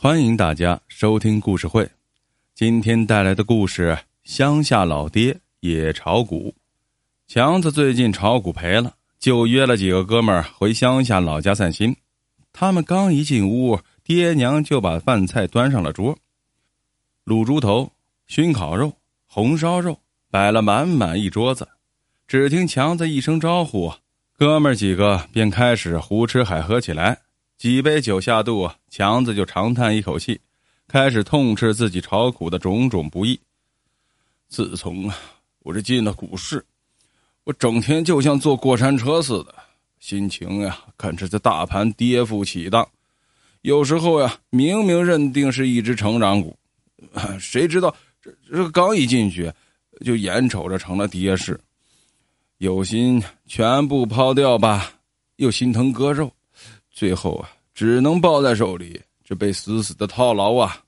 欢迎大家收听故事会，今天带来的故事《乡下老爹也炒股》。强子最近炒股赔了，就约了几个哥们儿回乡下老家散心。他们刚一进屋，爹娘就把饭菜端上了桌，卤猪头、熏烤肉、红烧肉摆了满满一桌子。只听强子一声招呼，哥们儿几个便开始胡吃海喝起来。几杯酒下肚，强子就长叹一口气，开始痛斥自己炒股的种种不易。自从啊，我这进了股市，我整天就像坐过山车似的，心情呀看着这大盘跌幅起荡。有时候呀，明明认定是一只成长股，谁知道这这刚一进去，就眼瞅着成了跌势。有心全部抛掉吧，又心疼割肉。最后啊，只能抱在手里，这被死死的套牢啊！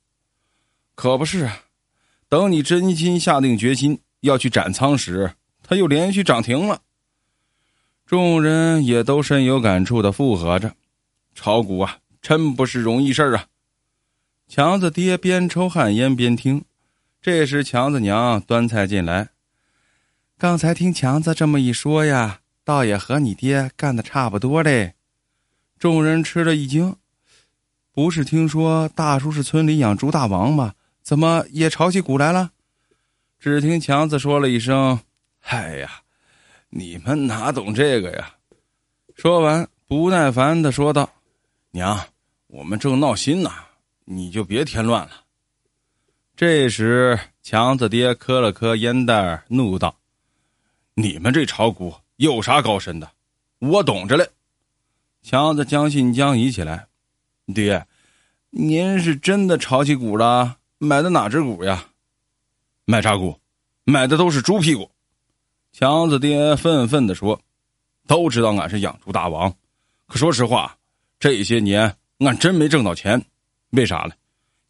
可不是啊，等你真心下定决心要去斩仓时，它又连续涨停了。众人也都深有感触的附和着：“炒股啊，真不是容易事儿啊！”强子爹边抽旱烟边听。这时，强子娘端菜进来：“刚才听强子这么一说呀，倒也和你爹干的差不多嘞。”众人吃了一惊，不是听说大叔是村里养猪大王吗？怎么也炒起股来了？只听强子说了一声：“嗨呀，你们哪懂这个呀？”说完，不耐烦的说道：“娘，我们正闹心呢，你就别添乱了。”这时，强子爹磕了磕烟袋，怒道：“你们这炒股有啥高深的？我懂着嘞。”强子将信将疑起来：“爹，您是真的炒起股了？买的哪只股呀？买啥股？买的都是猪屁股。”强子爹愤愤地说：“都知道俺是养猪大王，可说实话，这些年俺真没挣到钱。为啥呢？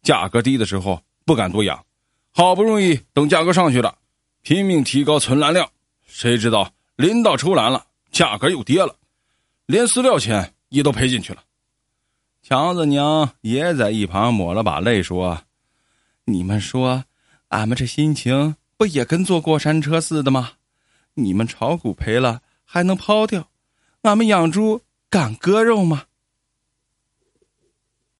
价格低的时候不敢多养，好不容易等价格上去了，拼命提高存栏量，谁知道临到出栏了，价格又跌了。”连饲料钱也都赔进去了，强子娘也在一旁抹了把泪说：“你们说，俺们这心情不也跟坐过山车似的吗？你们炒股赔了还能抛掉，俺们养猪敢割肉吗？”